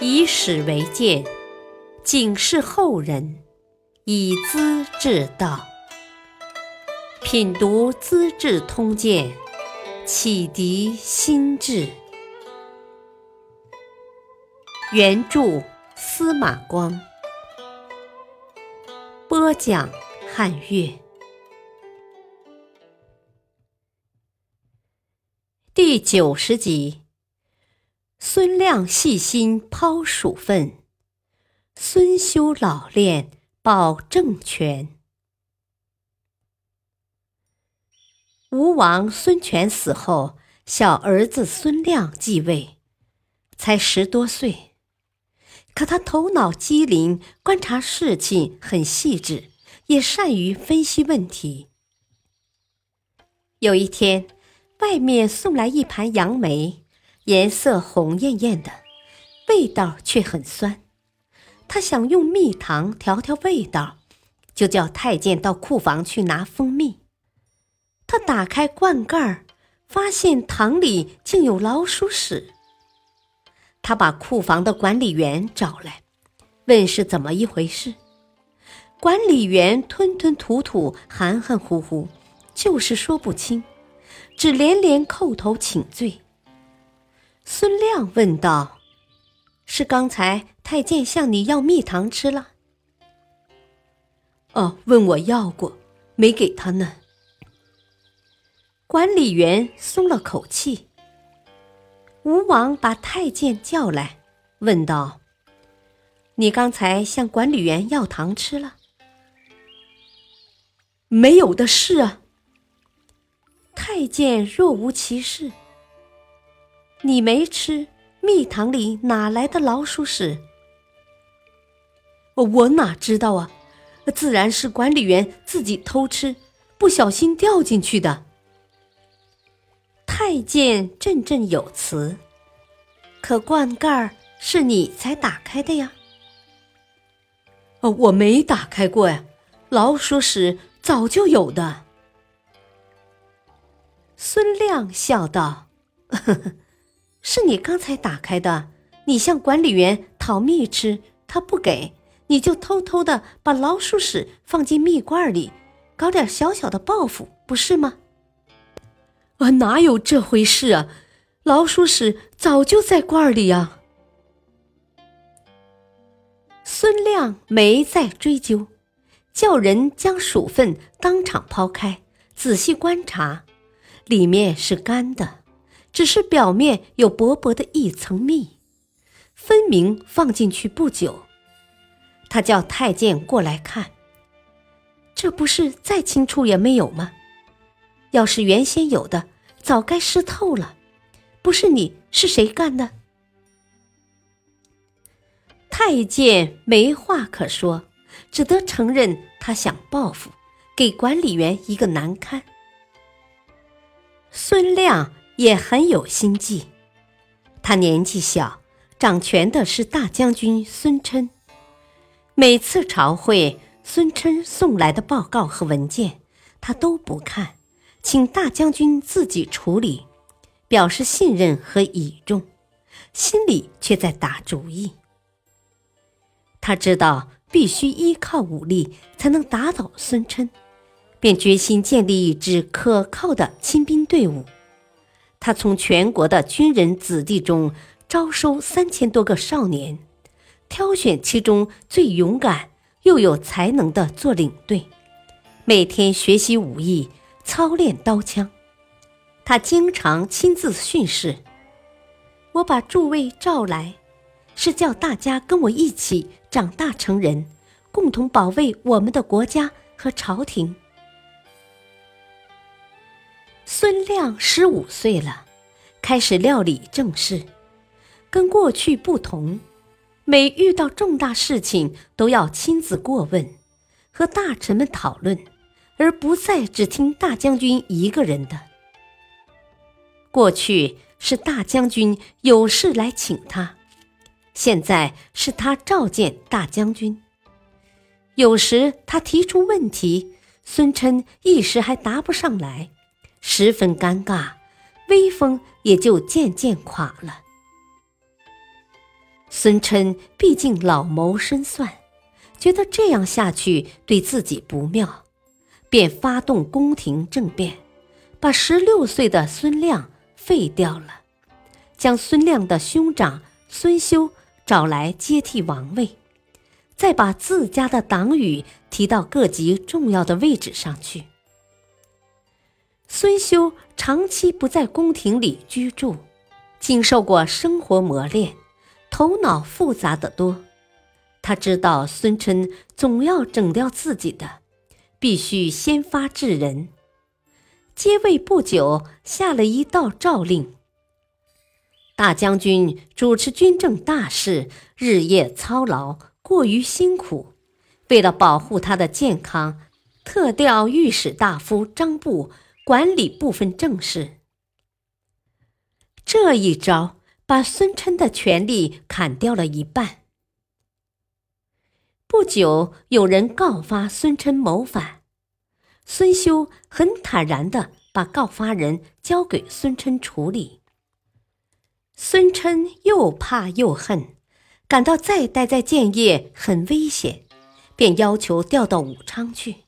以史为鉴，警示后人，以资治道。品读《资治通鉴》，启迪心智。原著司马光，播讲汉乐。第九十集。孙亮细心抛鼠粪，孙修老练保政权。吴王孙权死后，小儿子孙亮继位，才十多岁，可他头脑机灵，观察事情很细致，也善于分析问题。有一天，外面送来一盘杨梅。颜色红艳艳的，味道却很酸。他想用蜜糖调调味道，就叫太监到库房去拿蜂蜜。他打开罐盖，发现糖里竟有老鼠屎。他把库房的管理员找来，问是怎么一回事。管理员吞吞吐吐，含含糊糊，就是说不清，只连连叩头请罪。孙亮问道：“是刚才太监向你要蜜糖吃了？”“哦，问我要过，没给他呢。”管理员松了口气。吴王把太监叫来，问道：“你刚才向管理员要糖吃了？”“没有的事啊。”太监若无其事。你没吃蜜糖里哪来的老鼠屎？我哪知道啊！自然是管理员自己偷吃，不小心掉进去的。太监振振有词，可罐盖是你才打开的呀？哦，我没打开过呀，老鼠屎早就有的。孙亮笑道：“呵呵。”是你刚才打开的，你向管理员讨蜜吃，他不给，你就偷偷的把老鼠屎放进蜜罐里，搞点小小的报复，不是吗？啊，哪有这回事啊！老鼠屎早就在罐里啊。孙亮没再追究，叫人将鼠粪当场抛开，仔细观察，里面是干的。只是表面有薄薄的一层蜜，分明放进去不久。他叫太监过来看，这不是再清楚也没有吗？要是原先有的，早该湿透了。不是你是谁干的？太监没话可说，只得承认他想报复，给管理员一个难堪。孙亮。也很有心计。他年纪小，掌权的是大将军孙琛。每次朝会，孙琛送来的报告和文件，他都不看，请大将军自己处理，表示信任和倚重，心里却在打主意。他知道必须依靠武力才能打倒孙琛，便决心建立一支可靠的亲兵队伍。他从全国的军人子弟中招收三千多个少年，挑选其中最勇敢又有才能的做领队，每天学习武艺，操练刀枪。他经常亲自训示。我把诸位召来，是叫大家跟我一起长大成人，共同保卫我们的国家和朝廷。孙亮十五岁了，开始料理政事，跟过去不同，每遇到重大事情都要亲自过问，和大臣们讨论，而不再只听大将军一个人的。过去是大将军有事来请他，现在是他召见大将军。有时他提出问题，孙琛一时还答不上来。十分尴尬，威风也就渐渐垮了。孙琛毕竟老谋深算，觉得这样下去对自己不妙，便发动宫廷政变，把十六岁的孙亮废掉了，将孙亮的兄长孙修找来接替王位，再把自家的党羽提到各级重要的位置上去。孙修长期不在宫廷里居住，经受过生活磨练，头脑复杂的多。他知道孙琛总要整掉自己的，必须先发制人。接位不久，下了一道诏令：大将军主持军政大事，日夜操劳，过于辛苦。为了保护他的健康，特调御史大夫张布。管理部分政事，这一招把孙琛的权力砍掉了一半。不久，有人告发孙琛谋反，孙修很坦然的把告发人交给孙琛处理。孙琛又怕又恨，感到再待在建业很危险，便要求调到武昌去。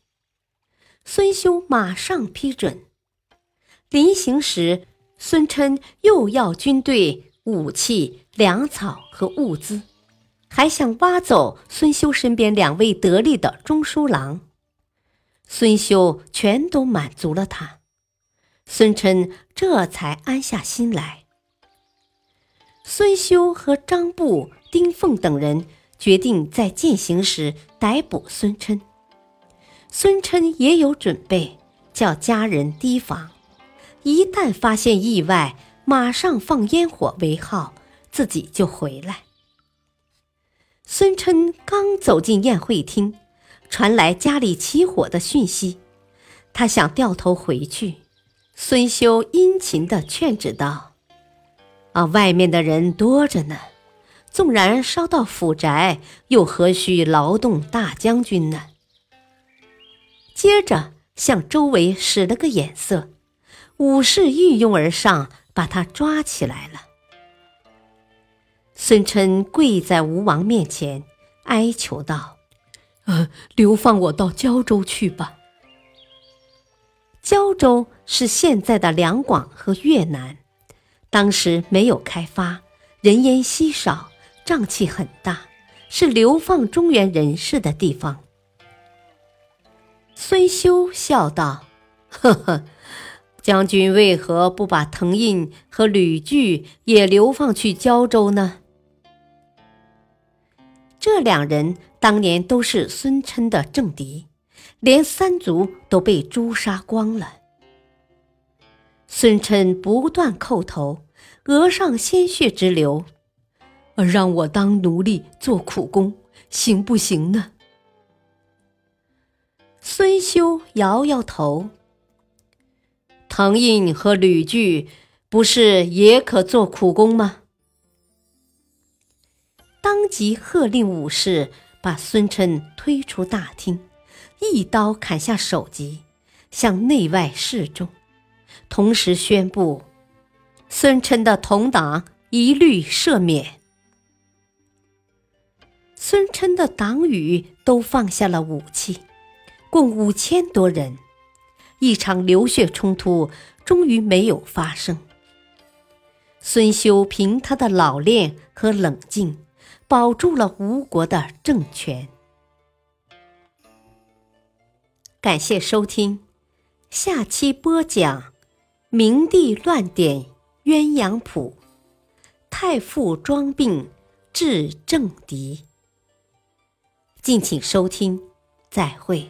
孙修马上批准。临行时，孙琛又要军队、武器、粮草和物资，还想挖走孙修身边两位得力的中书郎。孙修全都满足了他，孙琛这才安下心来。孙修和张布、丁奉等人决定在践行时逮捕孙琛。孙琛也有准备，叫家人提防。一旦发现意外，马上放烟火为号，自己就回来。孙琛刚走进宴会厅，传来家里起火的讯息，他想掉头回去。孙修殷勤地劝止道：“啊，外面的人多着呢，纵然烧到府宅，又何须劳动大将军呢？”接着向周围使了个眼色。武士一拥而上，把他抓起来了。孙琛跪在吴王面前，哀求道：“呃，流放我到胶州去吧。胶州是现在的两广和越南，当时没有开发，人烟稀少，瘴气很大，是流放中原人士的地方。”孙修笑道：“呵呵。”将军为何不把滕胤和吕据也流放去胶州呢？这两人当年都是孙琛的政敌，连三族都被诛杀光了。孙琛不断叩头，额上鲜血直流，而让我当奴隶做苦工，行不行呢？孙修摇摇头。唐印和吕据不是也可做苦工吗？当即喝令武士把孙琛推出大厅，一刀砍下首级，向内外示众，同时宣布孙琛的同党一律赦免。孙琛的党羽都放下了武器，共五千多人。一场流血冲突终于没有发生。孙修凭他的老练和冷静，保住了吴国的政权。感谢收听，下期播讲明帝乱点鸳鸯谱，太傅装病治政敌。敬请收听，再会。